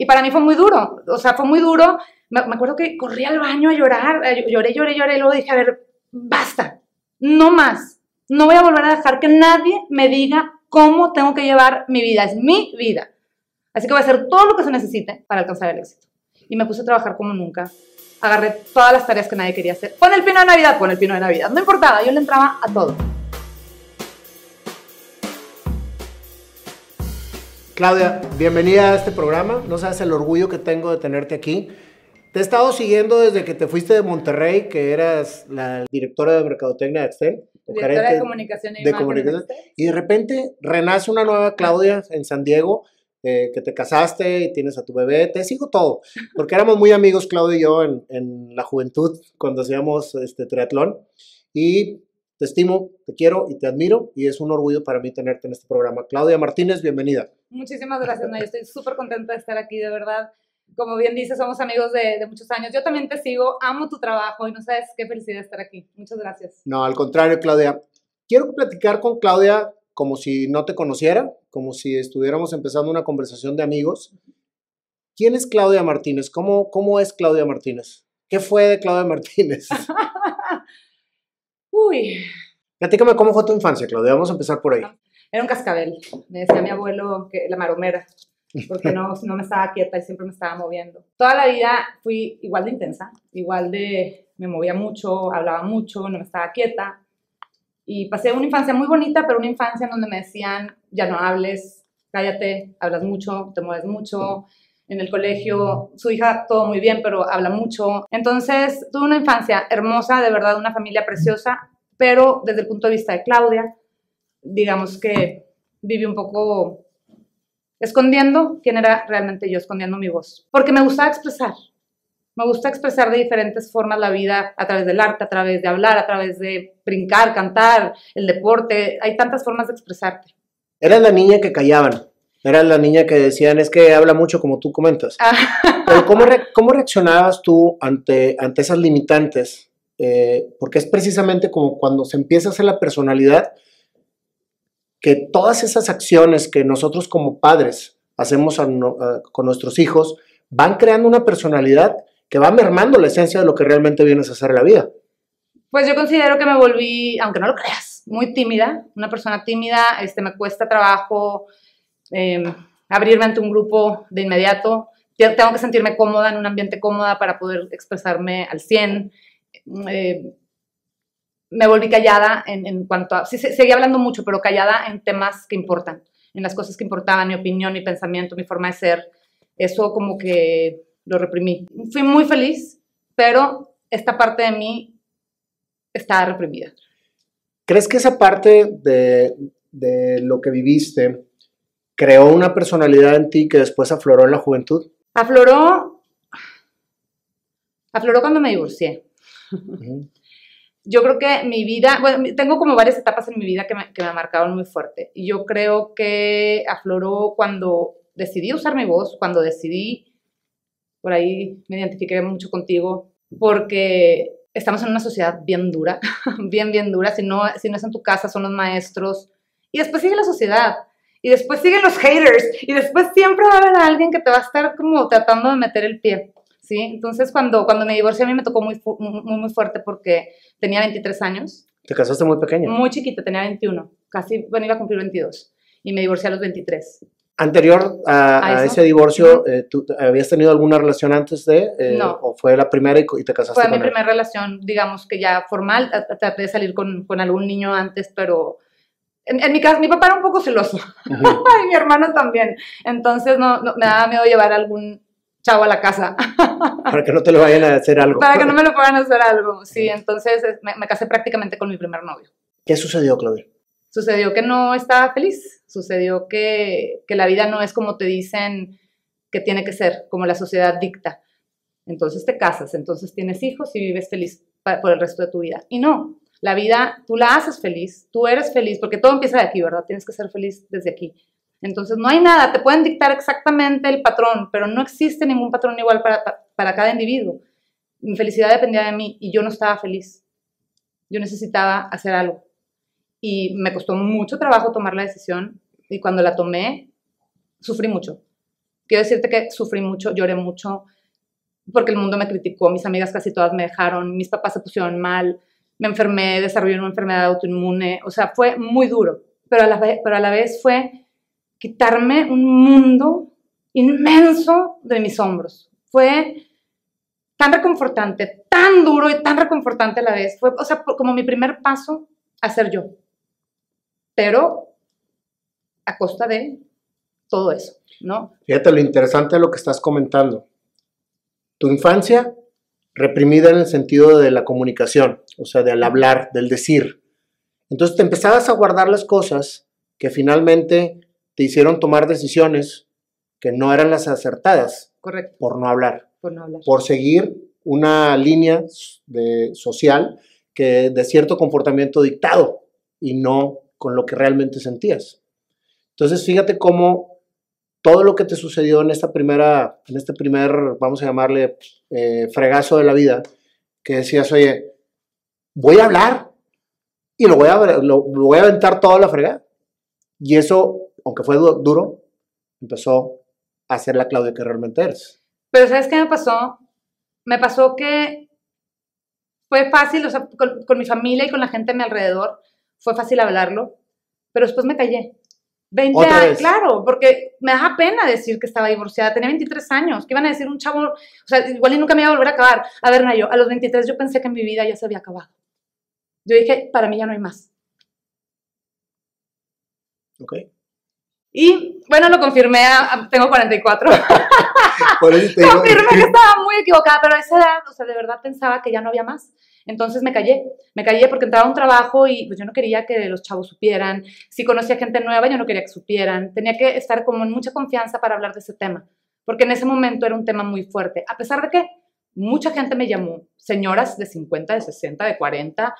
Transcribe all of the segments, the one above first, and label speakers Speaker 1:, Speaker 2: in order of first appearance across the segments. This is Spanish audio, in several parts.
Speaker 1: Y para mí fue muy duro, o sea, fue muy duro. Me, acuerdo que corrí al baño a llorar, lloré, lloré, lloré, y luego dije, a ver, basta, no más. No voy a volver a dejar que nadie me diga cómo tengo que llevar mi vida, es mi vida. Así que voy a hacer todo lo que se necesite para alcanzar el éxito. Y me puse a trabajar como nunca. Agarré todas las tareas que nadie quería hacer. Pon el pino de Navidad, pon el pino de Navidad. No importaba, yo le entraba a todo.
Speaker 2: Claudia, bienvenida a este programa. No sabes el orgullo que tengo de tenerte aquí. Te he estado siguiendo desde que te fuiste de Monterrey, que eras la directora de Mercadotecnia de Excel.
Speaker 1: Directora de comunicación y
Speaker 2: de comunicación. Y de repente renace una nueva Claudia en San Diego, eh, que te casaste y tienes a tu bebé. Te sigo todo, porque éramos muy amigos, Claudia y yo, en, en la juventud, cuando hacíamos este triatlón. Y te estimo, te quiero y te admiro, y es un orgullo para mí tenerte en este programa. Claudia Martínez, bienvenida.
Speaker 1: Muchísimas gracias, Nay. Estoy súper contenta de estar aquí, de verdad. Como bien dices, somos amigos de, de muchos años. Yo también te sigo, amo tu trabajo y no sabes qué felicidad estar aquí. Muchas gracias.
Speaker 2: No, al contrario, Claudia. Quiero platicar con Claudia como si no te conociera, como si estuviéramos empezando una conversación de amigos. ¿Quién es Claudia Martínez? ¿Cómo, cómo es Claudia Martínez? ¿Qué fue de Claudia Martínez?
Speaker 1: Uy,
Speaker 2: Platícame cómo fue tu infancia, Claudia. Vamos a empezar por ahí.
Speaker 1: Era un cascabel. Me decía mi abuelo que la maromera, porque no, no me estaba quieta y siempre me estaba moviendo. Toda la vida fui igual de intensa, igual de me movía mucho, hablaba mucho, no me estaba quieta. Y pasé una infancia muy bonita, pero una infancia en donde me decían, ya no hables, cállate, hablas mucho, te mueves mucho. En el colegio, su hija todo muy bien, pero habla mucho. Entonces, tuve una infancia hermosa, de verdad, una familia preciosa, pero desde el punto de vista de Claudia, digamos que viví un poco escondiendo quién era realmente yo, escondiendo mi voz. Porque me gustaba expresar. Me gusta expresar de diferentes formas la vida a través del arte, a través de hablar, a través de brincar, cantar, el deporte. Hay tantas formas de expresarte.
Speaker 2: Eras la niña que callaban. Eras la niña que decían, es que habla mucho como tú comentas. Pero ¿cómo, re- cómo reaccionabas tú ante, ante esas limitantes? Eh, porque es precisamente como cuando se empieza a hacer la personalidad, que todas esas acciones que nosotros como padres hacemos con nuestros hijos van creando una personalidad que va mermando la esencia de lo que realmente vienes a hacer en la vida.
Speaker 1: Pues yo considero que me volví, aunque no lo creas, muy tímida, una persona tímida, este, me cuesta trabajo eh, abrirme ante un grupo de inmediato, Te- tengo que sentirme cómoda en un ambiente cómoda para poder expresarme al 100. Eh, me volví callada en, en cuanto a, sí, se- seguía hablando mucho, pero callada en temas que importan, en las cosas que importaban, mi opinión, mi pensamiento, mi forma de ser. Eso como que lo reprimí. Fui muy feliz, pero esta parte de mí estaba reprimida.
Speaker 2: ¿Crees que esa parte de, de lo que viviste creó una personalidad en ti que después afloró en la juventud?
Speaker 1: Afloró, afloró cuando me divorcié.
Speaker 2: Ujú.
Speaker 1: Yo creo que mi vida, bueno, tengo como varias etapas en mi vida que me, que me marcaron muy fuerte. Y yo creo que afloró cuando decidí usar mi voz, cuando decidí, por ahí me identifiqué mucho contigo, porque estamos en una sociedad bien dura, bien, bien dura. Si no, si no es en tu casa, son los maestros. Y después sigue la sociedad. Y después siguen los haters. Y después siempre va a haber alguien que te va a estar como tratando de meter el pie. ¿Sí? Entonces, cuando, cuando me divorcié, a mí me tocó muy, muy, muy fuerte porque tenía 23 años.
Speaker 2: Te casaste muy pequeña.
Speaker 1: Muy chiquita, tenía 21. Casi, bueno, iba a cumplir 22. Y me divorcié a los 23.
Speaker 2: Anterior a,
Speaker 1: ¿A
Speaker 2: a ese divorcio, eh, ¿tú habías tenido alguna relación antes de? eh,
Speaker 1: No.
Speaker 2: ¿O fue la primera y, y te casaste
Speaker 1: Fue mi
Speaker 2: con él?
Speaker 1: primera relación, digamos que ya formal. Traté de salir con, con algún niño antes, pero en, en mi caso, mi papá era un poco celoso. Y mi hermano también. Entonces, no, no- me daba miedo llevar algún chavo a la casa
Speaker 2: Para que no te lo vayan a hacer algo.
Speaker 1: para que no me lo puedan hacer algo. Sí, entonces me, me casé prácticamente con mi primer novio.
Speaker 2: ¿Qué sucedió, Claudia?
Speaker 1: Sucedió que no estaba feliz, sucedió que, que la vida no es como te dicen que tiene que ser, como la sociedad dicta. Entonces te casas, entonces tienes hijos y vives feliz por el resto de tu vida. Y no, la vida tú la haces feliz, tú eres feliz, porque todo empieza de aquí, ¿verdad? Tienes que ser feliz desde aquí. Entonces no hay nada, te pueden dictar exactamente el patrón, pero no existe ningún patrón igual para, pa- para cada individuo. Mi felicidad dependía de mí y yo no estaba feliz. Yo necesitaba hacer algo. Y me costó mucho trabajo tomar la decisión y cuando la tomé, sufrí mucho. quiero decirte que sufrí mucho, lloré mucho, porque el mundo me criticó, mis amigas casi todas me dejaron, mis papás se pusieron mal, me enfermé, desarrollé una enfermedad autoinmune, o sea, fue muy duro, pero a la, pero a la vez fue quitarme un mundo inmenso de mis hombros. Fue tan reconfortante, tan duro y tan reconfortante a la vez. Fue, o sea, como mi primer paso a ser yo. Pero a costa de todo eso, ¿no?
Speaker 2: Fíjate lo interesante de lo que estás comentando. Tu infancia reprimida en el sentido de la comunicación, o sea, del hablar, del decir. Entonces te empezabas a guardar las cosas que finalmente te hicieron tomar decisiones que no eran las acertadas.
Speaker 1: Correcto.
Speaker 2: Por no hablar.
Speaker 1: Por no hablar.
Speaker 2: Por seguir una línea de, social que de cierto comportamiento dictado y no con lo que realmente sentías. Entonces, fíjate cómo todo lo que te sucedió en esta primera, en este primer, vamos a llamarle, eh, fregazo de la vida, que decías, oye, voy a hablar y lo voy a, lo, voy a aventar toda la fregada. Y eso, aunque fue duro, empezó a ser la Claudia que realmente eres.
Speaker 1: Pero ¿sabes qué me pasó? Me pasó que fue fácil, o sea, con, con mi familia y con la gente a mi alrededor, fue fácil hablarlo, pero después me callé. 20 años, claro, porque me da pena decir que estaba divorciada. Tenía 23 años. ¿Qué iban a decir un chavo? O sea, igual y nunca me iba a volver a acabar. A ver, Nayo, a los 23 yo pensé que mi vida ya se había acabado. Yo dije, para mí ya no hay más.
Speaker 2: Ok.
Speaker 1: Y bueno, lo confirmé, tengo 44. confirmé que estaba muy equivocada, pero a esa edad, o sea, de verdad pensaba que ya no había más. Entonces me callé, me callé porque entraba a un trabajo y pues yo no quería que los chavos supieran. Si conocía gente nueva, yo no quería que supieran. Tenía que estar como en mucha confianza para hablar de ese tema, porque en ese momento era un tema muy fuerte. A pesar de que mucha gente me llamó, señoras de 50, de 60, de 40,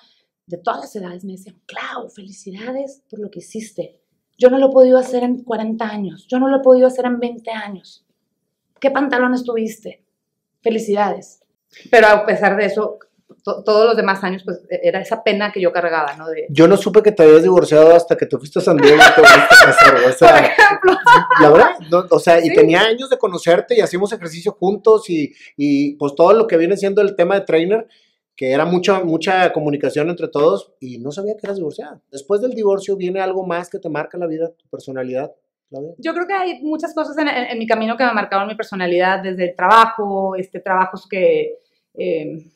Speaker 1: de todas las edades me decían, Clau, felicidades por lo que hiciste. Yo no lo he podido hacer en 40 años, yo no lo he podido hacer en 20 años. ¿Qué pantalones tuviste? Felicidades. Pero a pesar de eso, todos los demás años, pues e, era esa pena que yo cargaba, ¿no? De...
Speaker 2: Yo no supe que te habías divorciado hasta que te fuiste a San Diego y te volviste a casar, o sea, Por ejemplo. La verdad, o sea, y tenía años de conocerte y hacíamos ejercicio juntos y, y, pues todo lo que viene siendo el tema de trainer, que era mucha, mucha comunicación entre todos y no sabía que eras divorciada. Después del divorcio viene algo más que te marca la vida, tu personalidad.
Speaker 1: Yo creo que hay muchas cosas en, en, mi camino que me marcaron mi personalidad, desde el trabajo, este, trabajos que... Eh,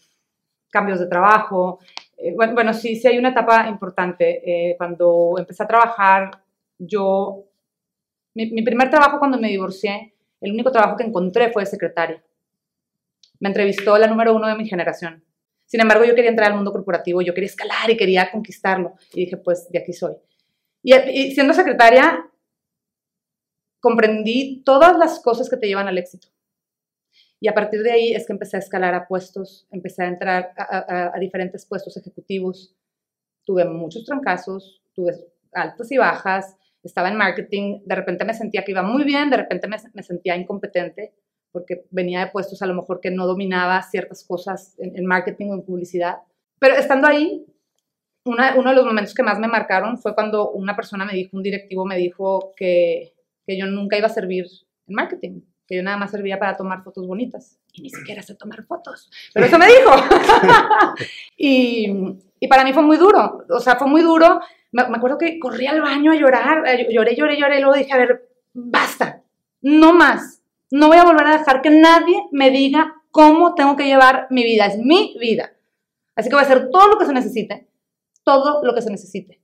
Speaker 1: cambios de trabajo. Eh, bueno, bueno, sí, sí hay una etapa importante. Eh, cuando empecé a trabajar, yo, mi, mi, primer trabajo cuando me divorcié, el único trabajo que encontré fue de secretaria. Me entrevistó la número uno de mi generación. Sin embargo, yo quería entrar al mundo corporativo, yo quería escalar y quería conquistarlo. Y dije, pues de aquí soy. Y, siendo secretaria, comprendí todas las cosas que te llevan al éxito. Y a partir de ahí es que empecé a escalar a puestos, empecé a entrar a, diferentes puestos ejecutivos. Tuve muchos trancazos, tuve altas y bajas, estaba en marketing, de repente me sentía que iba muy bien, de repente me, sentía incompetente porque venía de puestos a lo mejor que no dominaba ciertas cosas en, marketing o en publicidad. Pero estando ahí, uno de los momentos que más me marcaron fue cuando una persona me dijo, un directivo me dijo que, que yo nunca iba a servir en marketing, que yo nada más servía para tomar fotos bonitas. Y ni siquiera sé tomar fotos. Pero eso me dijo. y, y, para mí fue muy duro. O sea, fue muy duro. Me, me, acuerdo que corrí al baño a llorar. Lloré, lloré, lloré. Luego dije, a ver, basta. No más. No voy a volver a dejar que nadie me diga cómo tengo que llevar mi vida. Es mi vida. Así que voy a hacer todo lo que se necesite. Todo lo que se necesite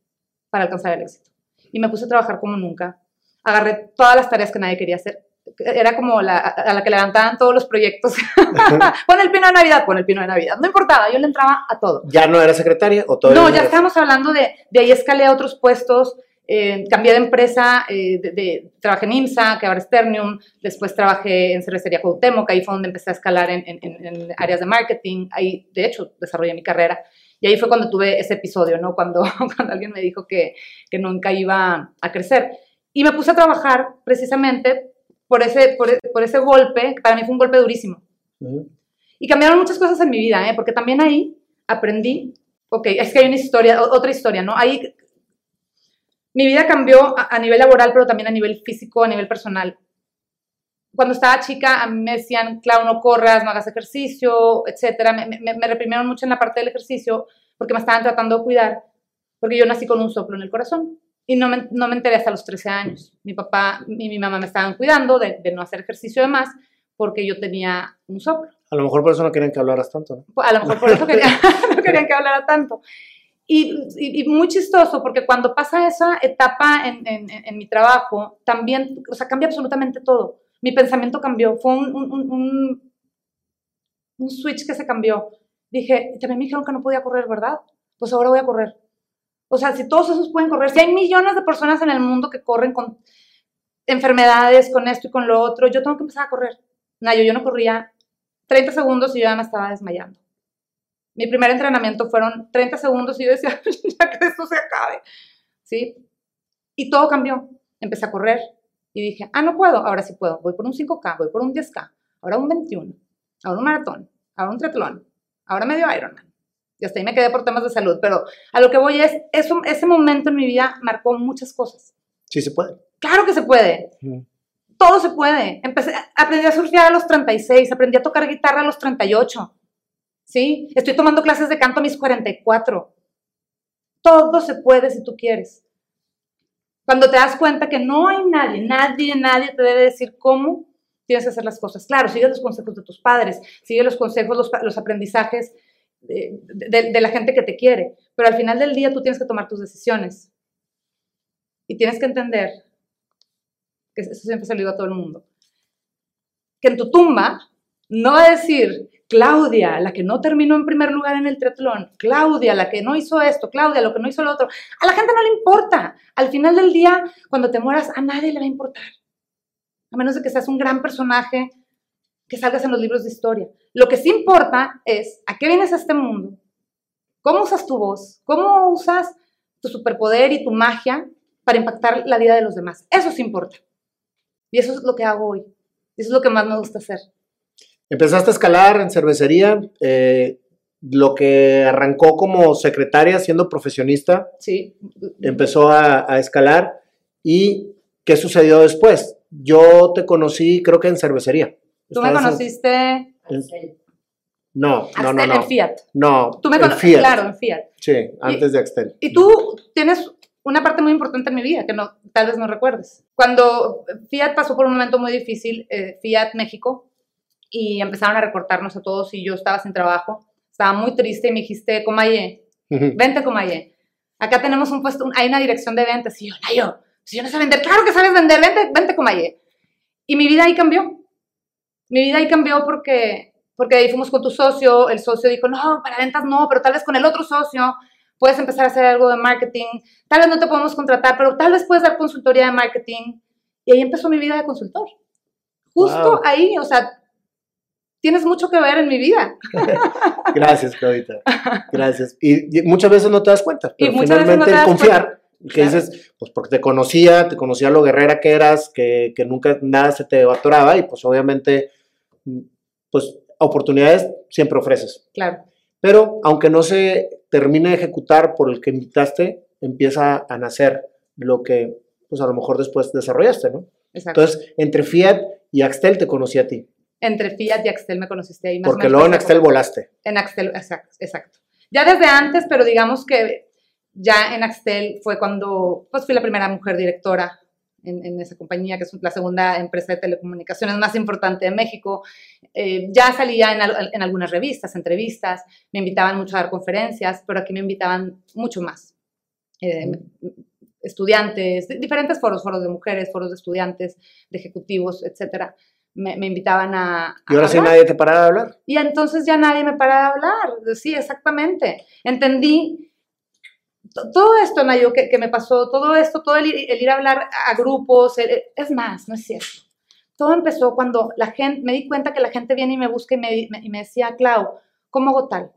Speaker 1: para alcanzar el éxito. Y me puse a trabajar como nunca. Agarré todas las tareas que nadie quería hacer era como la, a la que levantaban todos los proyectos. pon el pino de Navidad, pon el pino de Navidad. No importaba, yo le entraba a todo.
Speaker 2: ¿Ya no era secretaria o todo?
Speaker 1: No, ya estábamos hablando de, de ahí escalé a otros puestos, eh, cambié de empresa, eh, de, trabajé en IMSA, que ahora es Ternium, después trabajé en Cervecería Cuauhtémoc, ahí fue donde empecé a escalar en, en, en, áreas de marketing, ahí de hecho desarrollé mi carrera. Y ahí fue cuando tuve ese episodio, ¿no? Cuando, cuando alguien me dijo que, que nunca iba a crecer. Y me puse a trabajar precisamente por ese, por, ese golpe, que para mí fue un golpe durísimo. Y cambiaron muchas cosas en mi vida, ¿eh? porque también ahí aprendí, ok, es que hay una historia, otra historia, ¿no? Ahí mi vida cambió a, nivel laboral, pero también a nivel físico, a nivel personal. cuando estaba chica, a mí me decían, Clau, no corras, no hagas ejercicio, etcétera. Me, me, me, reprimieron mucho en la parte del ejercicio porque me estaban tratando de cuidar, porque yo nací con un soplo en el corazón. Y no me, no me enteré hasta los 13 años. Mi papá y mi mamá me estaban cuidando de, de no hacer ejercicio de más porque yo tenía un soplo.
Speaker 2: A lo mejor por eso no querían que hablaras tanto, ¿no?
Speaker 1: A lo mejor por eso no querían que hablara tanto. Y, y, y, muy chistoso, porque cuando pasa esa etapa en, en, en, mi trabajo, también, o sea, cambia absolutamente todo. Mi pensamiento cambió, fue un, un, un, un switch que se cambió. Dije, también me dijeron que no podía correr, ¿verdad? Pues ahora voy a correr. O sea, si todos esos pueden correr, si hay millones de personas en el mundo que corren con enfermedades, con esto y con lo otro, yo tengo que empezar a correr. No, yo, yo no corría 30 segundos y yo ya me estaba desmayando. Mi primer entrenamiento fueron 30 segundos y yo decía, ya que esto se acabe. ¿Sí? Y todo cambió. Empecé a correr y dije, ah, no puedo, ahora sí puedo. Voy por un 5K, voy por un 10K, ahora un 21, ahora un maratón, ahora un triatlón, ahora medio Ironman. Y hasta ahí me quedé por temas de salud, pero a lo que voy es, eso, ese momento en mi vida marcó muchas cosas.
Speaker 2: Sí se puede.
Speaker 1: Claro que se puede. Mm. Todo se puede. Empecé, aprendí a surfear a los 36, aprendí a tocar guitarra a los 38. ¿Sí? Estoy tomando clases de canto a mis 44. Todo se puede si tú quieres. Cuando te das cuenta que no hay nadie, nadie, nadie te debe decir cómo tienes que hacer las cosas. Claro, sigue los consejos de tus padres, sigue los consejos, los, aprendizajes de, de, de la gente que te quiere, pero al final del día tú tienes que tomar tus decisiones. Y tienes que entender, que eso siempre se lo digo a todo el mundo, que en tu tumba no va a decir, Claudia, la que no terminó en primer lugar en el triatlón, Claudia, la que no hizo esto, Claudia, lo que no hizo lo otro. A la gente no le importa. Al final del día, cuando te mueras, a nadie le va a importar. A menos de que seas un gran personaje que salgas en los libros de historia. Lo que sí importa es a qué vienes a este mundo, cómo usas tu voz, cómo usas tu superpoder y tu magia para impactar la vida de los demás. Eso sí importa. Y eso es lo que hago hoy. Eso es lo que más me gusta hacer.
Speaker 2: Empezaste a escalar en cervecería, eh, lo que arrancó como secretaria siendo profesionista,
Speaker 1: sí.
Speaker 2: empezó a, a, escalar. ¿Y qué sucedió después? Yo te conocí, creo que en cervecería.
Speaker 1: ¿Tú me conociste?
Speaker 2: En, no, no, no, no.
Speaker 1: En Fiat.
Speaker 2: No,
Speaker 1: ¿Tú me Fiat. Claro, en Fiat.
Speaker 2: Sí, antes
Speaker 1: y,
Speaker 2: de Axtel.
Speaker 1: Y tú tienes una parte muy importante en mi vida que no, tal vez no recuerdes. Cuando Fiat pasó por un momento muy difícil, eh, Fiat México, y empezaron a recortarnos a todos y yo estaba sin trabajo, estaba muy triste y me dijiste, Comaye, uh -huh. vente Comaye, acá tenemos un puesto, hay una dirección de ventas y yo, Nayo, si yo no sé vender, claro que sabes vender, vente, vente Comaye. Y mi vida ahí cambió, mi vida ahí cambió porque, porque ahí fuimos con tu socio, el socio dijo, no, para ventas no, pero tal vez con el otro socio puedes empezar a hacer algo de marketing, tal vez no te podemos contratar, pero tal vez puedes dar consultoría de marketing. Y ahí empezó mi vida de consultor. Justo wow. ahí, o sea, tienes mucho que ver en mi vida.
Speaker 2: Gracias, Claudita. Gracias. Y, y, muchas veces no te das cuenta, pero
Speaker 1: y muchas
Speaker 2: finalmente
Speaker 1: veces no te das
Speaker 2: confiar,
Speaker 1: cuenta.
Speaker 2: que
Speaker 1: Claro.
Speaker 2: dices, pues porque te conocía, te conocía lo guerrera que eras, que, que nunca nada se te atoraba y pues obviamente, pues oportunidades siempre ofreces.
Speaker 1: Claro.
Speaker 2: Pero aunque no se termine de ejecutar por el que invitaste, empieza a nacer lo que pues a lo mejor después desarrollaste, ¿no?
Speaker 1: Exacto.
Speaker 2: Entonces, entre Fiat y Axtel te conocí a ti.
Speaker 1: Entre Fiat y Axtel me conociste ahí. Más
Speaker 2: Porque
Speaker 1: menos
Speaker 2: luego en Axtel volaste.
Speaker 1: En Axtel, exacto, exacto. Ya desde antes, pero digamos que ya en Axtel fue cuando pues fui la primera mujer directora en, en esa compañía, que es la segunda empresa de telecomunicaciones más importante de México. Eh, ya salía en, al- en algunas revistas, entrevistas, me invitaban mucho a dar conferencias, pero aquí me invitaban mucho más. Eh, estudiantes, di- diferentes foros, foros de mujeres, foros de estudiantes, de ejecutivos, etcétera. Me, me invitaban a, a
Speaker 2: Y ahora sí nadie te para de hablar.
Speaker 1: Y entonces ya nadie me para de hablar. Sí, exactamente. Entendí to- todo esto, Nayo, que, que me pasó, todo esto, todo el, ir- el ir a hablar a grupos, el- es más, no es cierto. Todo empezó cuando la gente, me di cuenta que la gente viene y me busca y me, me- y me decía, Clau, ¿cómo hago tal?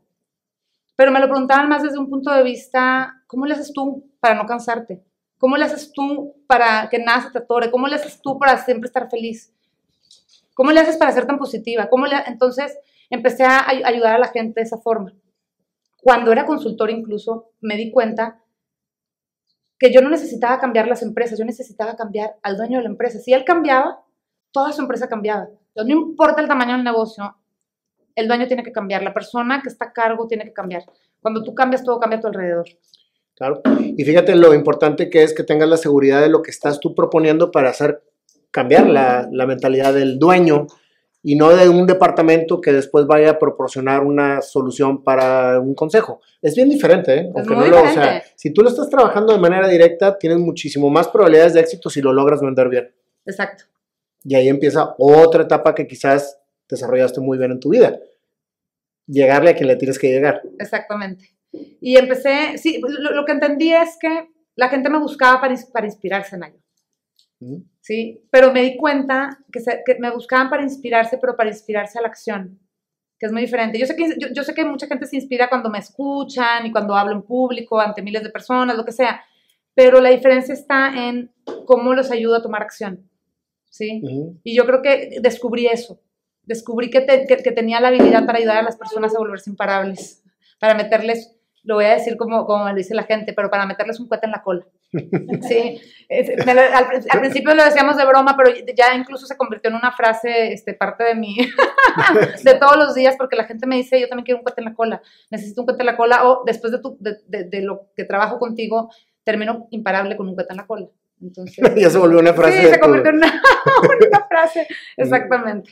Speaker 1: Pero me lo preguntaban más desde un punto de vista, ¿cómo le haces tú para no cansarte? ¿Cómo le haces tú para que nada se te atore? ¿Cómo le haces tú para siempre estar feliz? ¿Cómo le haces para ser tan positiva? ¿Cómo. Entonces empecé a ay- ayudar a la gente de esa forma. Cuando era consultor incluso me di cuenta que yo no necesitaba cambiar las empresas, yo necesitaba cambiar al dueño de la empresa. Si él cambiaba, toda su empresa cambiaba. no importa el tamaño del negocio, el dueño tiene que cambiar, la persona que está a cargo tiene que cambiar. Cuando tú cambias, todo cambia a tu alrededor.
Speaker 2: Claro. Y fíjate lo importante que es que tengas la seguridad de lo que estás tú proponiendo para hacer cambiar la, la mentalidad del dueño y no de un departamento que después vaya a proporcionar una solución para un consejo. Es bien diferente, ¿eh?
Speaker 1: Aunque no lo, o sea,
Speaker 2: si tú lo estás trabajando de manera directa, tienes muchísimo más probabilidades de éxito si lo logras vender bien.
Speaker 1: Exacto.
Speaker 2: Y ahí empieza otra etapa que quizás desarrollaste muy bien en tu vida. Llegarle a quien le tienes que llegar.
Speaker 1: Exactamente. Y empecé, sí, lo, que entendí es que la gente me buscaba para, para inspirarse en algo. ¿Sí? Pero me di cuenta que, me buscaban para inspirarse, pero para inspirarse a la acción, que es muy diferente. Yo sé, que, yo, sé que mucha gente se inspira cuando me escuchan y cuando hablo en público ante miles de personas, lo que sea, pero la diferencia está en cómo los ayudo a tomar acción, ¿sí? Y yo creo que descubrí eso, descubrí que, que tenía la habilidad para ayudar a las personas a volverse imparables, para meterles lo voy a decir como, como me dice la gente, pero para meterles un cuete en la cola. Sí, al, principio lo decíamos de broma, pero ya incluso se convirtió en una frase, este, parte de mí, de todos los días, porque la gente me dice, yo también quiero un cuete en la cola, necesito un cuete en la cola, o después de, tu, de, de, lo que trabajo contigo, termino imparable con un cuete en la cola. Entonces,
Speaker 2: ya se volvió una frase.
Speaker 1: Sí, se convirtió en una, una frase, exactamente.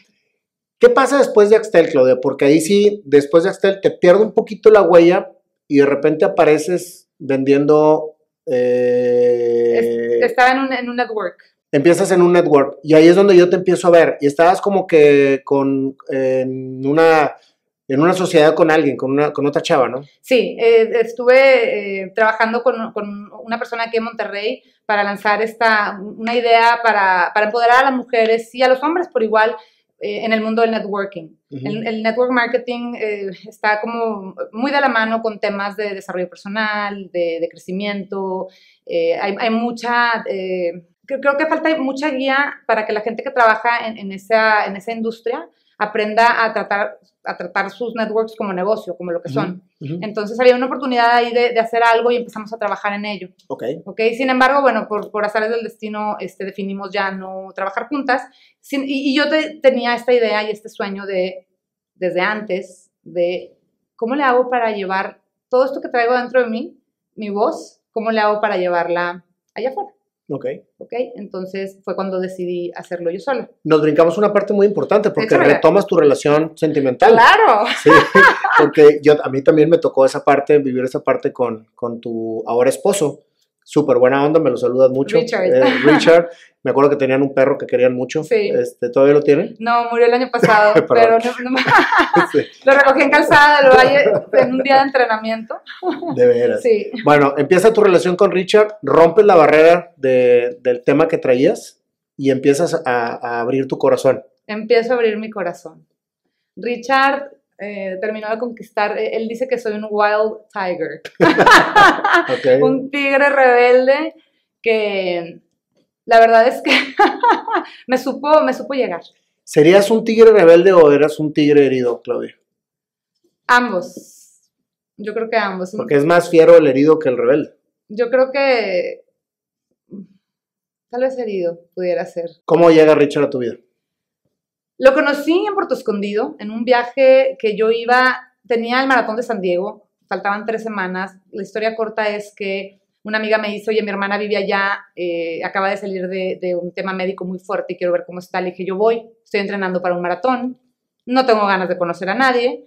Speaker 2: ¿Qué pasa después de Axtel, Claudia? Porque ahí sí, después de Axtel, te pierde un poquito la huella y de repente apareces vendiendo...
Speaker 1: Eh, estaba en un, en un network.
Speaker 2: Empiezas en un network y ahí es donde yo te empiezo a ver y estabas como que con en una en una sociedad con alguien, con, una, con otra chava, ¿no?
Speaker 1: Sí, eh, estuve eh, trabajando con, con, una persona aquí en Monterrey para lanzar esta, una idea para, para, empoderar a las mujeres y a los hombres por igual eh, en el mundo del networking. el, network marketing eh, está como muy de la mano con temas de desarrollo personal, de, crecimiento. Eh, hay, mucha, creo que falta mucha guía para que la gente que trabaja en, esa, en esa industria aprenda a tratar, a tratar sus networks como negocio, como lo que son. Entonces había una oportunidad ahí de, hacer algo y empezamos a trabajar en ello.
Speaker 2: Ok.
Speaker 1: okay? Sin embargo, bueno, por, por azares del destino este, definimos ya no trabajar juntas. y, yo tenía esta idea y este sueño de, desde antes, de cómo le hago para llevar todo esto que traigo dentro de mí, mi voz, cómo le hago para llevarla allá afuera.
Speaker 2: Ok.
Speaker 1: Ok, entonces fue cuando decidí hacerlo yo sola.
Speaker 2: Nos brincamos una parte muy importante porque retomas tu relación sentimental.
Speaker 1: Claro.
Speaker 2: Sí, porque yo, a mí también me tocó esa parte, vivir esa parte con, con tu ahora esposo súper buena onda, me lo saludas mucho.
Speaker 1: Richard.
Speaker 2: Eh, Richard, me acuerdo que tenían un perro que querían mucho.
Speaker 1: Sí.
Speaker 2: Este, ¿Todavía lo tienen?
Speaker 1: No, murió el año pasado, pero no, no lo recogí en calzada lo hay en un día de entrenamiento.
Speaker 2: De veras.
Speaker 1: Sí.
Speaker 2: Bueno, empieza tu relación con Richard, rompes la barrera de, del tema que traías y empiezas a, a abrir tu corazón.
Speaker 1: Empiezo a abrir mi corazón. Richard eh, terminó de conquistar, eh, él dice que soy un wild tiger, un tigre rebelde que la verdad es que me, supo, me supo llegar.
Speaker 2: ¿Serías un tigre rebelde o eras un tigre herido, Claudia?
Speaker 1: Ambos. Yo creo que ambos.
Speaker 2: Porque es más fiero el herido que el rebelde.
Speaker 1: Yo creo que tal vez herido pudiera ser.
Speaker 2: ¿Cómo llega Richard a tu vida?
Speaker 1: Lo conocí en Puerto Escondido, en un viaje que yo iba, tenía el maratón de San Diego, faltaban tres semanas. La historia corta es que una amiga me dice, oye, mi hermana vive allá, eh, acaba de salir de, un tema médico muy fuerte y quiero ver cómo está. Le dije, yo voy, estoy entrenando para un maratón, no tengo ganas de conocer a nadie.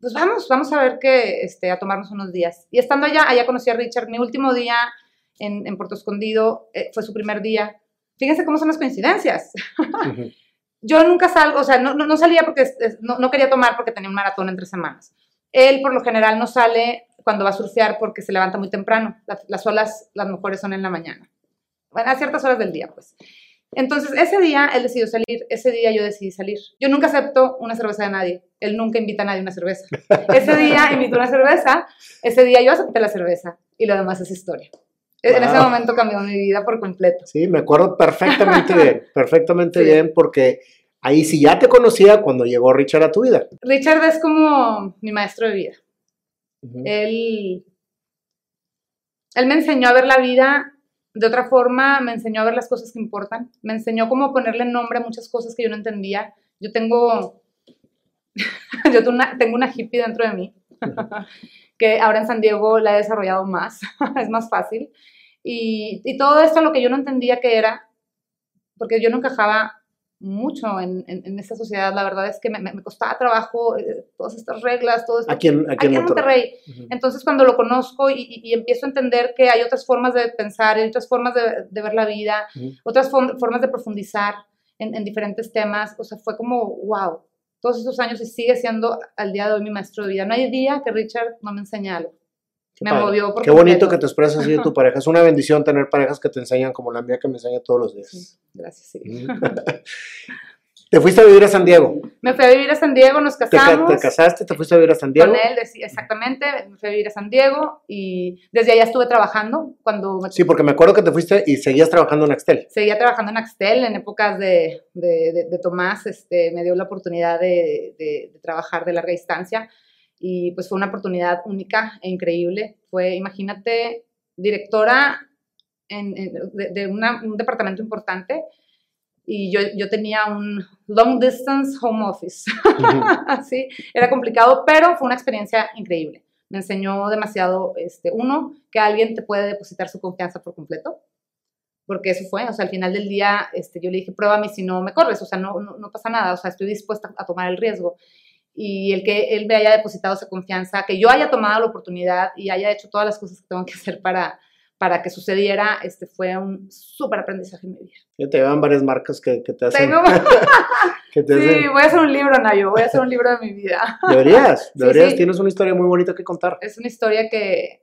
Speaker 1: Pues vamos, vamos a ver que, este, a tomarnos unos días. Y estando allá, allá conocí a Richard. Mi último día en, Puerto Escondido eh, fue su primer día. Fíjense cómo son las coincidencias. Yo nunca salgo, o sea, no, no, salía porque no, quería tomar porque tenía un maratón en tres semanas. Él por lo general no sale cuando va a surfear porque se levanta muy temprano. Las, olas, las mejores son en la mañana. Bueno, a ciertas horas del día, pues. Entonces, ese día él decidió salir, ese día yo decidí salir. Yo nunca acepto una cerveza de nadie, él nunca invita a nadie a una cerveza. Ese día invitó una cerveza, ese día yo acepté la cerveza y lo demás es historia. En ese momento cambió mi vida por completo.
Speaker 2: Sí, me acuerdo perfectamente bien, perfectamente bien, porque ahí sí ya te conocía cuando llegó Richard a tu vida.
Speaker 1: Richard es como mi maestro de vida. Él, él me enseñó a ver la vida de otra forma me enseñó a ver las cosas que importan, me enseñó cómo ponerle nombre a muchas cosas que yo no entendía. Yo tengo, yo tengo una, hippie dentro de mí, que ahora en San Diego la he desarrollado más, es más fácil. Y, y todo esto lo que yo no entendía que era, porque yo no encajaba mucho en, en, esta sociedad. La verdad es que me, me costaba trabajo eh, todas estas reglas, todo esto.
Speaker 2: Aquí en, aquí
Speaker 1: en Monterrey. Entonces, cuando lo conozco y, y, empiezo a entender que hay otras formas de pensar, hay otras formas de, de ver la vida, otras formas de profundizar en, en, diferentes temas, o sea, fue como, wow, todos estos años y sigue siendo al día de hoy mi maestro de vida. No hay día que Richard no me enseñe algo.
Speaker 2: me movió por Qué bonito que te expresas así de tu pareja. Es una bendición tener parejas que te enseñan como la mía que me enseña todos los días.
Speaker 1: gracias, sí.
Speaker 2: ¿Te fuiste a vivir a San Diego?
Speaker 1: Me fui a vivir a San Diego, nos casamos.
Speaker 2: ¿Te, casaste? ¿Te fuiste a vivir a San Diego?
Speaker 1: Con él, exactamente. Me fui a vivir a San Diego y desde allá estuve trabajando. cuando
Speaker 2: Sí, porque me acuerdo que te fuiste y seguías trabajando en Axtel.
Speaker 1: Seguía trabajando en Axtel en épocas de, de, de, Tomás. Este, me dio la oportunidad de, trabajar de larga distancia y pues fue una oportunidad única e increíble. Fue, imagínate, directora en, de, un departamento importante y yo, yo, tenía un long distance home office. Así, era complicado, pero fue una experiencia increíble. Me enseñó demasiado, este, uno, que alguien te puede depositar su confianza por completo, porque eso fue, o sea, al final del día este, yo le dije, pruébame si no me corres, o sea, no, no, no pasa nada, o sea, estoy dispuesta a tomar el riesgo. Y el que él me haya depositado esa confianza, que yo haya tomado la oportunidad y haya hecho todas las cosas que tengo que hacer para, para que sucediera, este fue un súper aprendizaje en mi vida.
Speaker 2: Ya te llevan varias marcas que, que te hacen...
Speaker 1: sí, voy a hacer un libro, Nayo, voy a hacer un libro de mi vida.
Speaker 2: Deberías, deberías, tienes una historia muy bonita que contar.
Speaker 1: Es una historia que,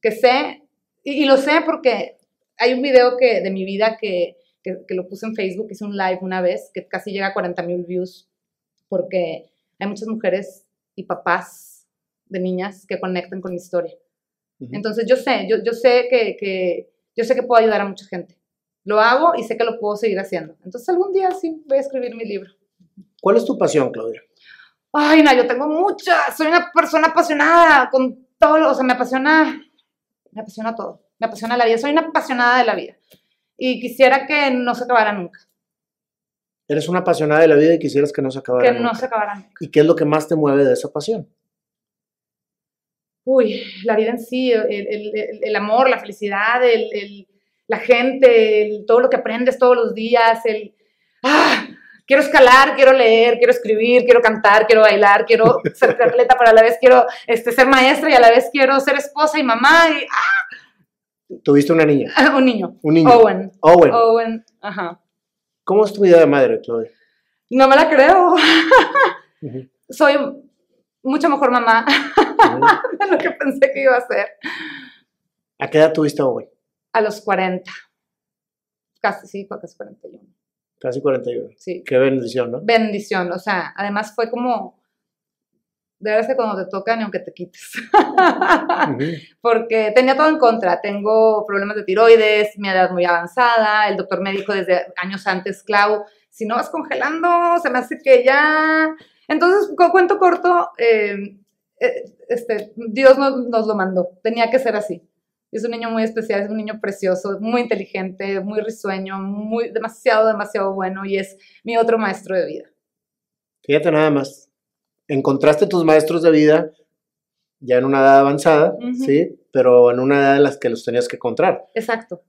Speaker 1: que sé, y, lo sé porque hay un video que, de mi vida que, que, que, lo puse en Facebook, hice un live una vez, que casi llega a 40 mil views, porque hay muchas mujeres y papás de niñas que conectan con mi historia. Entonces yo sé, yo, yo sé que, que, yo sé que puedo ayudar a mucha gente. Lo hago y sé que lo puedo seguir haciendo. Entonces algún día sí voy a escribir mi libro.
Speaker 2: ¿Cuál es tu pasión, Claudia?
Speaker 1: Ay, no, yo tengo muchas. Soy una persona apasionada con todo, o sea, me apasiona, me apasiona todo. Me apasiona la vida. Soy una apasionada de la vida. Y quisiera que no se acabara nunca.
Speaker 2: Eres una apasionada de la vida y quisieras que no se acabara
Speaker 1: nunca. Que no se acabara nunca.
Speaker 2: ¿Y qué es lo que más te mueve de esa pasión?
Speaker 1: Uy, la vida en sí, el, amor, la felicidad, la gente, todo lo que aprendes todos los días, el, ah, quiero escalar, quiero leer, quiero escribir, quiero cantar, quiero bailar, quiero ser atleta, pero a la vez quiero este, ser maestra y a la vez quiero ser esposa y mamá. Y, ah.
Speaker 2: ¿Tuviste una niña?
Speaker 1: un niño.
Speaker 2: Un niño.
Speaker 1: Owen.
Speaker 2: Owen.
Speaker 1: Owen, ajá.
Speaker 2: ¿Cómo es tu vida de madre, Chloe?
Speaker 1: No me la creo. Soy mucho mejor mamá de lo que pensé que iba a ser.
Speaker 2: ¿A qué edad tuviste Owen?
Speaker 1: A los 40. Casi, sí, casi 41.
Speaker 2: Casi 41.
Speaker 1: Sí.
Speaker 2: Qué bendición, ¿no?
Speaker 1: Bendición, o sea, además fue como, de verdad que cuando te toca ni aunque te quites. Porque tenía todo en contra. Tengo problemas de tiroides, mi edad muy avanzada. El doctor me dijo desde años antes, Clau, si no vas congelando, se me hace que ya entonces, con cuento corto, eh, eh, este, Dios nos, lo mandó, tenía que ser así. Es un niño muy especial, es un niño precioso, muy inteligente, muy risueño, muy, demasiado, demasiado bueno y es mi otro maestro de vida.
Speaker 2: Fíjate nada más, encontraste tus maestros de vida ya en una edad avanzada, ¿sí? Pero en una edad en la que los tenías que encontrar.
Speaker 1: Exacto.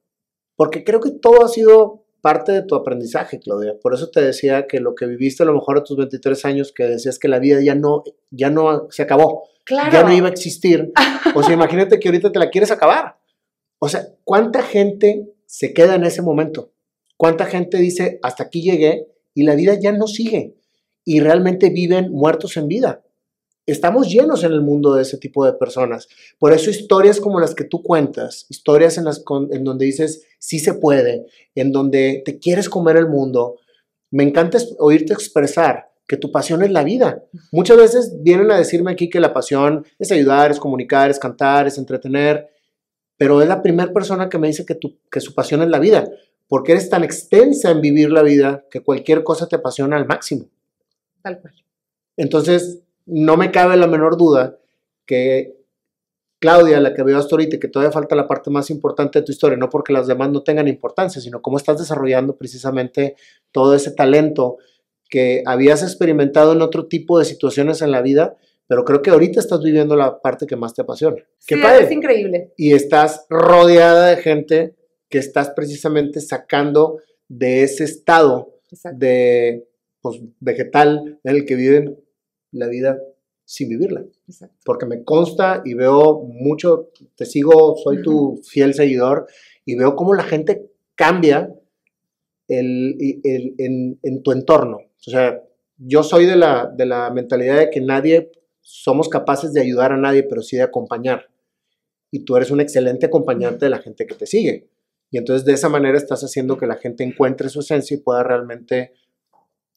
Speaker 2: Porque creo que todo ha sido parte de tu aprendizaje, Claudia. Por eso te decía que lo que viviste a lo mejor a tus 23 años, que decías que la vida ya no, ya no se acabó, ya no iba a existir. O sea, imagínate que ahorita te la quieres acabar. O sea, ¿cuánta gente se queda en ese momento? ¿Cuánta gente dice, hasta aquí llegué y la vida ya no sigue? Y realmente viven muertos en vida estamos llenos en el mundo de ese tipo de personas. Por eso historias como las que tú cuentas, historias en, las en donde dices, sí se puede, en donde te quieres comer el mundo, me encanta oírte expresar que tu pasión es la vida. Muchas veces vienen a decirme aquí que la pasión es ayudar, es comunicar, es cantar, es entretener, pero es la primera persona que me dice que, tu, que su pasión es la vida, porque eres tan extensa en vivir la vida que cualquier cosa te apasiona al máximo.
Speaker 1: Tal cual.
Speaker 2: Entonces, no me cabe la menor duda que Claudia, la que veo hasta ahorita, que todavía falta la parte más importante de tu historia, no porque las demás no tengan importancia, sino cómo estás desarrollando precisamente todo ese talento que habías experimentado en otro tipo de situaciones en la vida, pero creo que ahorita estás viviendo la parte que más te apasiona.
Speaker 1: Sí, es increíble.
Speaker 2: Y estás rodeada de gente que estás precisamente sacando de ese estado de pues, vegetal en el que viven la vida sin vivirla. Porque me consta y veo mucho, te sigo, soy tu fiel seguidor y veo cómo la gente cambia el, en, en, tu entorno. O sea, yo soy de la, de la mentalidad de que nadie somos capaces de ayudar a nadie, pero sí de acompañar. Y tú eres un excelente acompañante de la gente que te sigue. Y entonces de esa manera estás haciendo que la gente encuentre su esencia y pueda realmente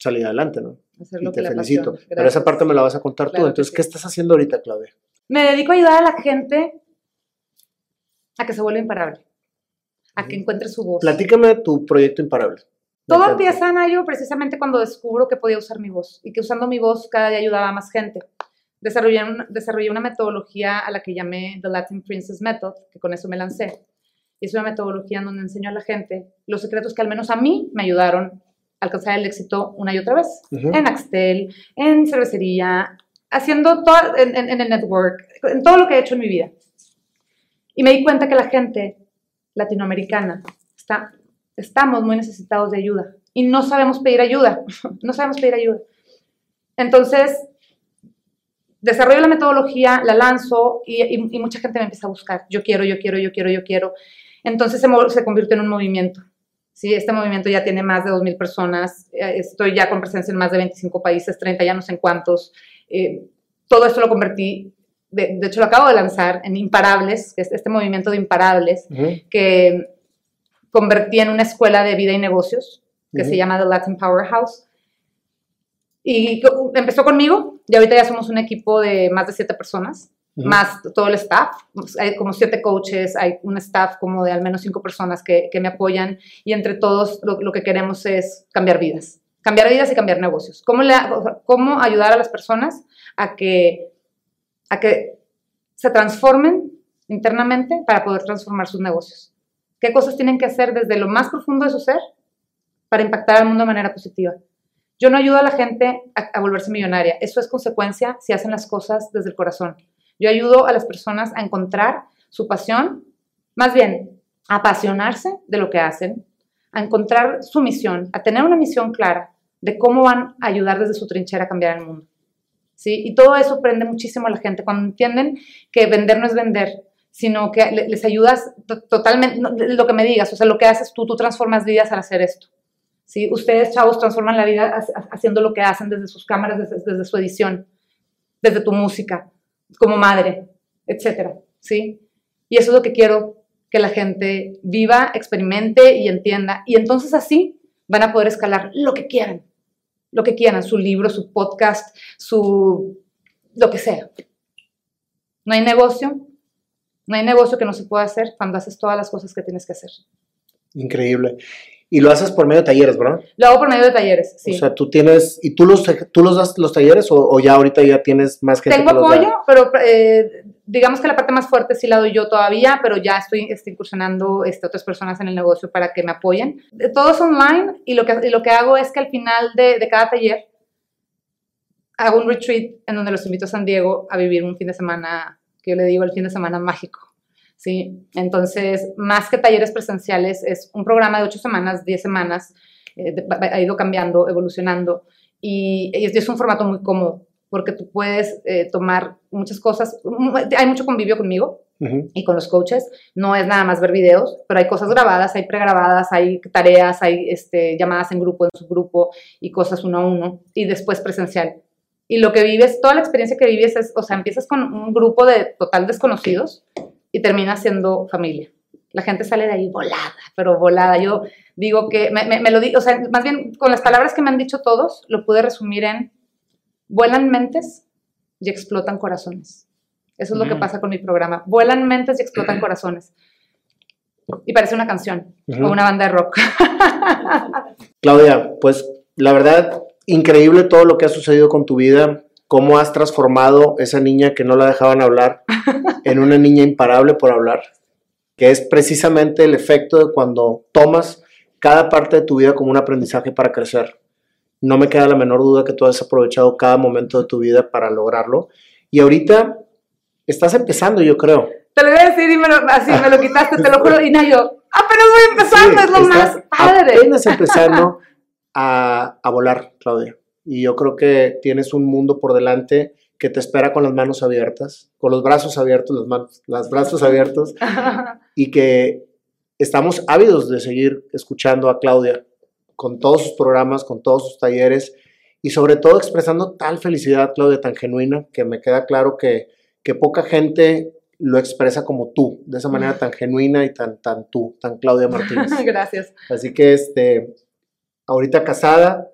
Speaker 2: salir adelante, ¿no? y te felicito. Pero esa parte me la vas a contar tú. Entonces, ¿qué estás haciendo ahorita, Claudia?
Speaker 1: Me dedico a ayudar a la gente a que se vuelva imparable, a que encuentre su voz.
Speaker 2: Platícame tu proyecto imparable.
Speaker 1: Todo empieza, Nayo, precisamente cuando descubro que podía usar mi voz y que usando mi voz cada día ayudaba a más gente desarrollé, desarrollé una metodología a la que llamé The Latin Princess Method, que con eso me lancé. Y es una metodología en donde enseño a la gente los secretos que al menos a mí me ayudaron alcanzar el éxito una y otra vez. En Axtel, en cervecería, haciendo todo, en, en, el network, en todo lo que he hecho en mi vida. Y me di cuenta que la gente latinoamericana está, estamos muy necesitados de ayuda y no sabemos pedir ayuda, no sabemos pedir ayuda. Entonces, desarrollo la metodología, la lanzo y, mucha gente me empieza a buscar. Yo quiero, yo quiero, yo quiero, yo quiero. Entonces se, se convierte en un movimiento. ¿Sí? Este movimiento ya tiene más de 2.000 personas. Eh, estoy ya con presencia en más de 25 países, 30, ya no sé en cuántos. Eh, todo esto lo convertí, de, hecho lo acabo de lanzar en Imparables, que es este movimiento de Imparables, que convertí en una escuela de vida y negocios, que se llama The Latin Powerhouse y empezó conmigo, y ahorita ya somos un equipo de más de siete personas, más todo el staff. Hay como siete coaches, hay un staff como de al menos cinco personas que, que me apoyan, y entre todos lo, que queremos es cambiar vidas. Cambiar vidas y cambiar negocios. ¿Cómo, cómo ayudar a las personas a que, a que se transformen internamente para poder transformar sus negocios? ¿Qué cosas tienen que hacer desde lo más profundo de su ser para impactar al mundo de manera positiva? Yo no ayudo a la gente a, volverse millonaria. Eso es consecuencia si hacen las cosas desde el corazón. Yo ayudo a las personas a encontrar su pasión, más bien a apasionarse de lo que hacen, a encontrar su misión, a tener una misión clara de cómo van a ayudar desde su trinchera a cambiar el mundo. ¿Sí? Y todo eso prende muchísimo a la gente cuando entienden que vender no es vender, sino que les ayudas totalmente, lo que me digas, o sea, lo que haces tú, tú transformas vidas al hacer esto. ¿sí? Ustedes, chavos, transforman la vida haciendo lo que hacen desde sus cámaras, desde, su edición, desde tu música, como madre, etcétera, ¿sí? Y eso es lo que quiero que la gente viva, experimente y entienda. Y entonces así van a poder escalar lo que quieran, lo que quieran, su libro, su podcast, su lo que sea. No hay negocio, no hay negocio que no se pueda hacer cuando haces todas las cosas que tienes que hacer.
Speaker 2: Increíble. Y lo haces por medio de talleres, ¿verdad?
Speaker 1: Lo hago por medio de talleres, sí.
Speaker 2: O sea, tú tienes, ¿y tú los, tú los das los talleres o, ya ahorita ya tienes más gente
Speaker 1: Tengo apoyo, pero eh, digamos que la parte más fuerte sí la doy yo todavía, pero ya estoy, estoy incursionando este, otras personas en el negocio para que me apoyen. Todo es online y lo que, lo que hago es que al final de, de cada taller hago un retreat en donde los invito a San Diego a vivir un fin de semana, que yo le digo el fin de semana mágico. ¿Sí? Entonces, más que talleres presenciales, es un programa de ocho semanas, diez semanas, eh, ha ido cambiando, evolucionando, y, es un formato muy cómodo, porque tú puedes eh, tomar muchas cosas, hay mucho convivio conmigo, y con los coaches. No es nada más ver videos, pero hay cosas grabadas, hay pregrabadas, hay tareas, hay este, llamadas en grupo, en subgrupo y cosas uno a uno y después presencial. Y lo que vives, toda la experiencia que vives es, o sea, empiezas con un grupo de total desconocidos y termina siendo familia. La gente sale de ahí volada, pero volada. Yo digo que, me, lo digo, o sea, más bien con las palabras que me han dicho todos, lo pude resumir en, vuelan mentes y explotan corazones. Eso es lo que mm. pasa con mi programa. Vuelan mentes y explotan corazones. Y parece una canción o una banda de rock.
Speaker 2: Claudia, pues la verdad, increíble todo lo que ha sucedido con tu vida cómo has transformado esa niña que no la dejaban hablar en una niña imparable por hablar, que es precisamente el efecto de cuando tomas cada parte de tu vida como un aprendizaje para crecer. No me queda la menor duda que tú has aprovechado cada momento de tu vida para lograrlo. Y ahorita estás empezando, yo creo.
Speaker 1: Te lo voy a decir y me lo, así me lo quitaste, te lo juro. Y no, yo, apenas voy empezando, es lo más padre.
Speaker 2: Apenas empezando a, a volar, Claudia. Y yo creo que tienes un mundo por delante que te espera con las manos abiertas, con los brazos abiertos, los, manos, los brazos abiertos, y que estamos ávidos de seguir escuchando a Claudia con todos sus programas, con todos sus talleres, y sobre todo expresando tal felicidad, Claudia, tan genuina, que me queda claro que, que poca gente lo expresa como tú, de esa manera tan genuina y tan, tan tú, tan Claudia Martínez.
Speaker 1: Gracias.
Speaker 2: Así que, este, ahorita casada,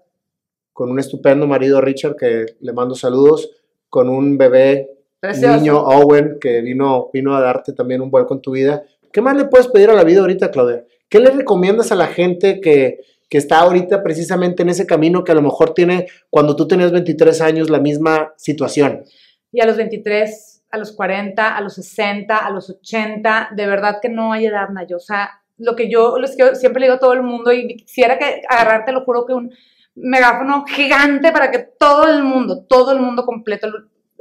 Speaker 2: con un estupendo marido Richard, que le mando saludos, con un bebé, niño Owen, que vino, vino a darte también un vuelco en tu vida. ¿Qué más le puedes pedir a la vida ahorita, Claudia? ¿Qué le recomiendas a la gente que, que está ahorita precisamente en ese camino que a lo mejor tiene cuando tú tenías 23 años la misma situación?
Speaker 1: Y a los 23, a los 40, a los 60, a los 80, de verdad que no hay edad, Nayo. O sea, lo que yo, lo que siempre le digo a todo el mundo y quisiera que agarrarte, lo juro que un megáfono gigante para que todo el mundo, todo el mundo completo,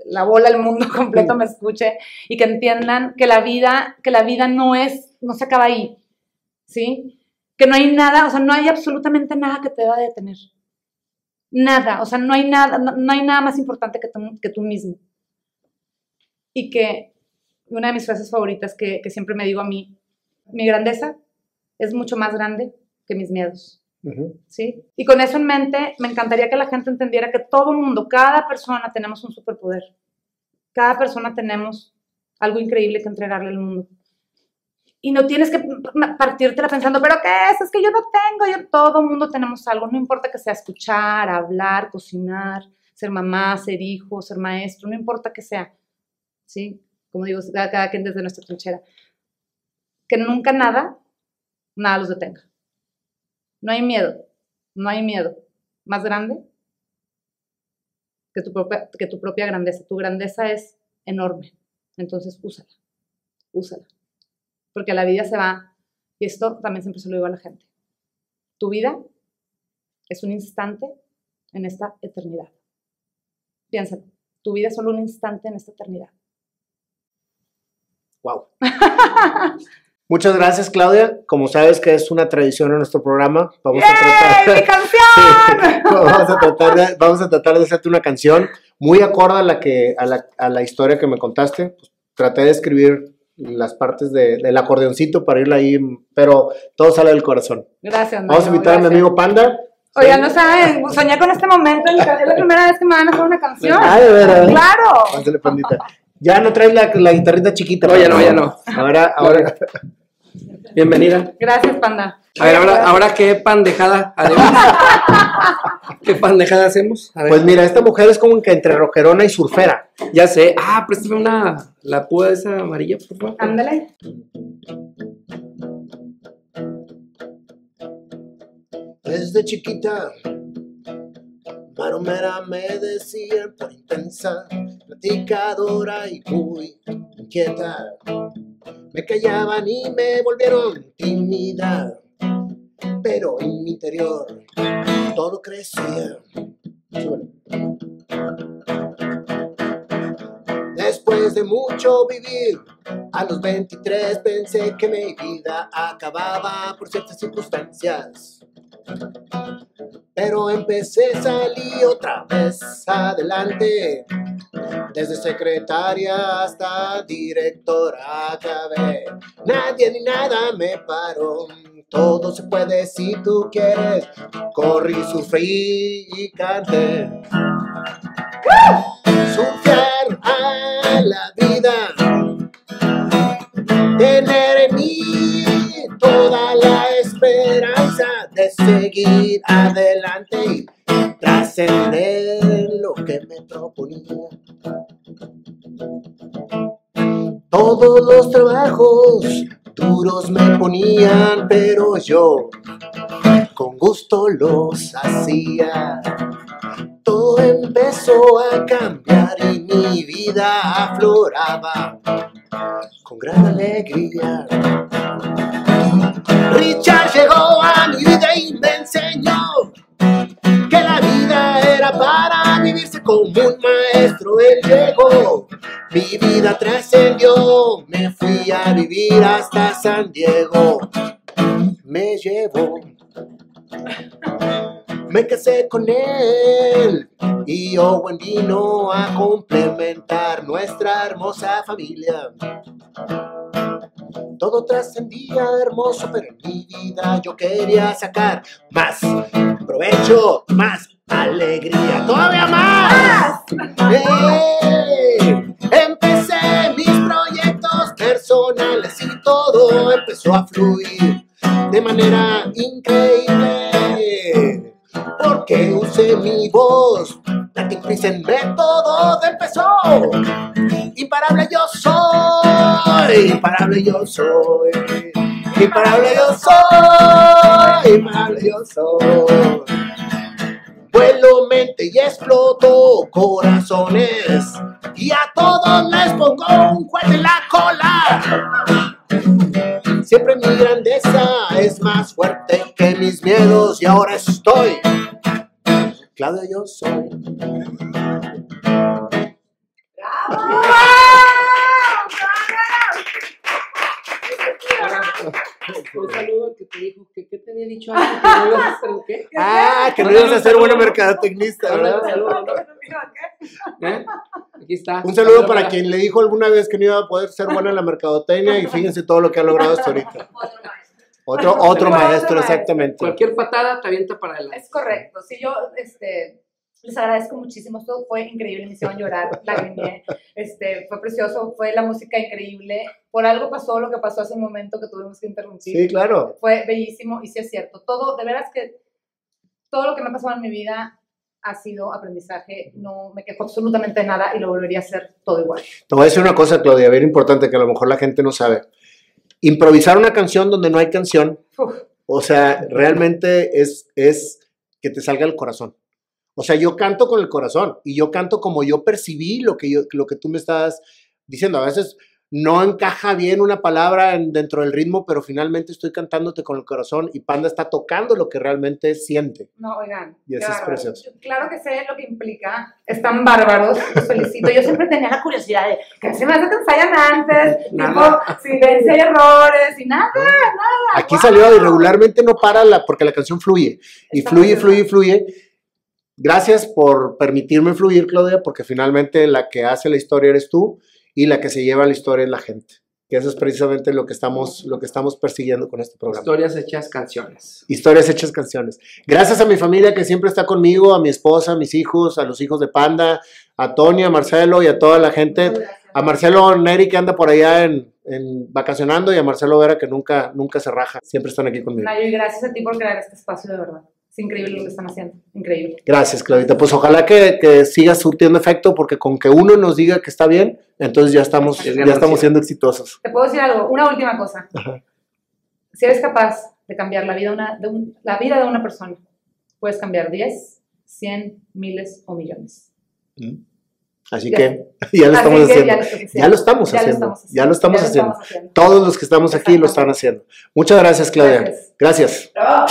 Speaker 1: la bola del mundo completo me escuche y que entiendan que la vida, que la vida no es, no se acaba ahí, ¿sí? Que no hay nada, o sea, no hay absolutamente nada que te deba detener. Nada, o sea, no hay nada, no, hay nada más importante que tú, que tú mismo. Y que una de mis frases favoritas que siempre me digo a mí, mi grandeza es mucho más grande que mis miedos. ¿Sí? Y con eso en mente, me encantaría que la gente entendiera que todo mundo, cada persona tenemos un superpoder. Cada persona tenemos algo increíble que entregarle al mundo. Y no tienes que partírtela pensando, pero ¿qué es? Es que yo no tengo. Yo, todo mundo tenemos algo. No importa que sea escuchar, hablar, cocinar, ser mamá, ser hijo, ser maestro, no importa que sea. ¿Sí? Como digo, cada, cada quien desde nuestra trinchera. Que nunca nada, nada los detenga. No hay miedo, no hay miedo más grande que tu propia, que tu propia grandeza. Tu grandeza es enorme, entonces úsala, úsala. Porque la vida se va, y esto también siempre se lo digo a la gente. Tu vida es un instante en esta eternidad. Piénsalo, tu vida es solo un instante en esta eternidad.
Speaker 2: Wow. Muchas gracias, Claudia. Como sabes que es una tradición en nuestro programa,
Speaker 1: vamos a tratar. ¡Mi canción!
Speaker 2: vamos, a tratar de, vamos a tratar de hacerte una canción muy acorde a la, que, a la, a la historia que me contaste. Pues, traté de escribir las partes de, del acordeoncito para irla ahí, pero todo sale del corazón.
Speaker 1: Gracias,
Speaker 2: Vamos a invitar a mi amigo Panda.
Speaker 1: Oigan, no saben, soñé con este momento, es la primera vez que me van a hacer una canción.
Speaker 2: Ah, de verdad.
Speaker 1: Claro.
Speaker 2: pandita. Ya no traes la, la guitarrita chiquita.
Speaker 3: No, ya no, ya no.
Speaker 2: Ahora, ahora.
Speaker 3: Bienvenida.
Speaker 1: Gracias, panda.
Speaker 3: A ver, ahora, ahora qué pandejada ¿Qué pandejada hacemos?
Speaker 2: Pues mira, esta mujer es como que entre roquerona y surfera.
Speaker 3: Ya sé. Ah, préstame una, la púa esa amarilla, por favor.
Speaker 1: Ándale.
Speaker 2: Desde chiquita Maromera me decían por intensa, platicadora y muy inquieta. Me callaban y me volvieron tímida, pero en mi interior todo crecía. Después de mucho vivir, a los 23 pensé que mi vida acababa por ciertas circunstancias. Pero empecé, salí otra vez adelante. Desde secretaria hasta directora acabé. Nadie ni nada me paró. Todo se puede si tú quieres. Corrí, sufrí y canté. Surfear a la vida. Tener en mí seguir adelante y trascender lo que me proponía. Todos los trabajos duros me ponían, pero yo con gusto los hacía. Todo empezó a cambiar y mi vida afloraba con gran alegría. Richard llegó a mi vida y me enseñó que la vida era para vivirse como un maestro. Él llegó, mi vida trascendió, me fui a vivir hasta San Diego. Me llevó me casé con él y Owen vino a complementar nuestra hermosa familia. Todo trascendía hermoso, pero en mi vida yo quería sacar más provecho, más alegría, todavía más. ¡Eh! Empecé mis proyectos personales y todo empezó a fluir de manera increíble. Porque usé mi voz, la que en método empezó. Imparable yo soy, imparable yo soy, imparable yo soy, imparable yo soy. Vuelo, mente y exploto corazones y a todos les pongo un juez en la cola. Siempre mi grandeza es más fuerte que mis miedos y ahora estoy. Claudia, yo soy. ¡Bravo!
Speaker 3: Un saludo que te dijo que qué te había dicho antes, que no ibas a hacer qué.
Speaker 2: Ah, que no ibas a ser buena mercadotecnista, ¿verdad?
Speaker 3: ¿Eh? Aquí está.
Speaker 2: Un saludo para quien le dijo alguna vez que no iba a poder ser buena en la mercadotecnia y fíjense todo lo que ha logrado hasta ahorita. Otro, otro maestro, exactamente.
Speaker 3: Cualquier patada te avienta para adelante.
Speaker 1: Es correcto. Si yo, este, les agradezco muchísimo. Esto fue increíble, me hicieron llorar, lagrimé. Este, fue precioso, fue la música increíble. Por algo pasó lo que pasó hace un momento que tuvimos que interrumpir.
Speaker 2: Sí, claro.
Speaker 1: Fue bellísimo y sí es cierto. Todo, de veras que todo lo que me ha pasado en mi vida ha sido aprendizaje. No me quejo absolutamente de nada y lo volvería a hacer todo igual.
Speaker 2: Te voy a decir una cosa, Claudia, bien importante que a lo mejor la gente no sabe. Improvisar una canción donde no hay canción,
Speaker 1: Uf.
Speaker 2: o sea, realmente es, es que te salga el corazón. O sea, yo canto con el corazón y yo canto como yo percibí lo que, yo, lo que tú me estás diciendo. A veces no encaja bien una palabra en- dentro del ritmo, pero finalmente estoy cantándote con el corazón y Panda está tocando lo que realmente siente.
Speaker 1: No, oigan.
Speaker 2: Y eso
Speaker 1: qué
Speaker 2: es precioso.
Speaker 1: Claro que sé lo que implica. Están bárbaros. Los felicito. Yo siempre tenía la curiosidad de que se me hace que ensayan antes,
Speaker 3: Nada.
Speaker 1: tipo silencio y errores y nada, nada.
Speaker 2: Aquí
Speaker 1: wow.
Speaker 2: salió y regularmente no para la, porque la canción fluye. Y fluye,
Speaker 1: preciosa.
Speaker 2: fluye, fluye. Gracias por permitirme fluir, Claudia, porque finalmente la que hace la historia eres tú y la que se lleva la historia es la gente. Que eso es precisamente lo que estamos, lo que estamos persiguiendo con este programa.
Speaker 3: Historias hechas canciones.
Speaker 2: Historias hechas canciones. Gracias a mi familia que siempre está conmigo, a mi esposa, a mis hijos, a los hijos de Panda, a Tony, a Marcelo y a toda la gente. A Marcelo Neri que anda por allá en, en vacacionando y a Marcelo Vera que nunca, nunca se raja. Siempre están aquí conmigo.
Speaker 1: Nayo, y gracias a ti por crear este espacio, de verdad. Es increíble lo que están haciendo. Increíble.
Speaker 2: Gracias, Claudita. Pues ojalá que, que siga surtiendo efecto, porque con que uno nos diga que está bien, entonces ya estamos,
Speaker 3: Es
Speaker 2: ya estamos siendo exitosos.
Speaker 1: Te puedo decir algo, una última cosa.
Speaker 2: Ajá.
Speaker 1: Si eres capaz de cambiar la vida, de una, de un- la vida de una persona, puedes cambiar 10, 100, miles o millones.
Speaker 2: Así
Speaker 1: Ya.
Speaker 2: que ya lo
Speaker 1: Así
Speaker 2: estamos
Speaker 1: que
Speaker 2: haciendo.
Speaker 1: ya lo estás haciendo.
Speaker 2: Ya lo estamos haciendo. Ya lo estamos haciendo. Todos los que estamos aquí lo están haciendo. Muchas gracias, Claudia.
Speaker 1: Gracias.
Speaker 2: Gracias.
Speaker 1: ¡Ah!